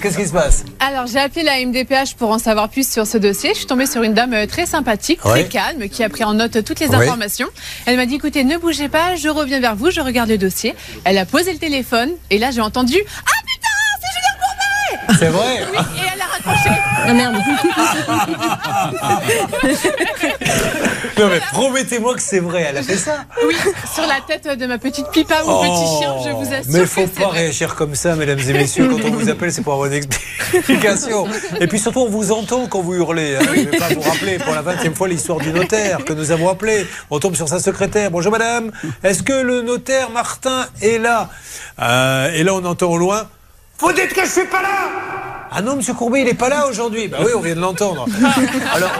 Qu'est-ce qui se passe Alors, j'ai appelé la MDPH pour en savoir plus sur ce dossier. Je suis tombée sur une dame euh, très sympathique, Ouais. très calme, qui a pris en note toutes les Ouais. informations. Elle m'a dit, écoutez, ne bougez pas, je reviens vers vous, je regarde le dossier. Elle a posé le téléphone, et là, j'ai entendu, ah putain, c'est Julien Courbet C'est vrai Oui, et elle a raccroché. Ah merde. Non mais promettez-moi que c'est vrai, elle a fait ça Oui, sur la tête de ma petite pipa ou petit chien, je vous assure. Oh. Mais que faut c'est pas vrai. réagir comme ça, mesdames et messieurs. Quand on vous appelle, c'est pour avoir une explication. Et puis surtout, on vous entend quand vous hurlez. hein. Je ne vais pas vous rappeler pour la 20e fois l'histoire du notaire que nous avons appelé. On tombe sur sa secrétaire. Bonjour madame, est-ce que le notaire Martin est là? Euh, Et là, on entend au loin. Vous dites que je suis pas là Ah non, monsieur Courbet, il est pas là aujourd'hui. Bah oui, on vient de l'entendre. Alors,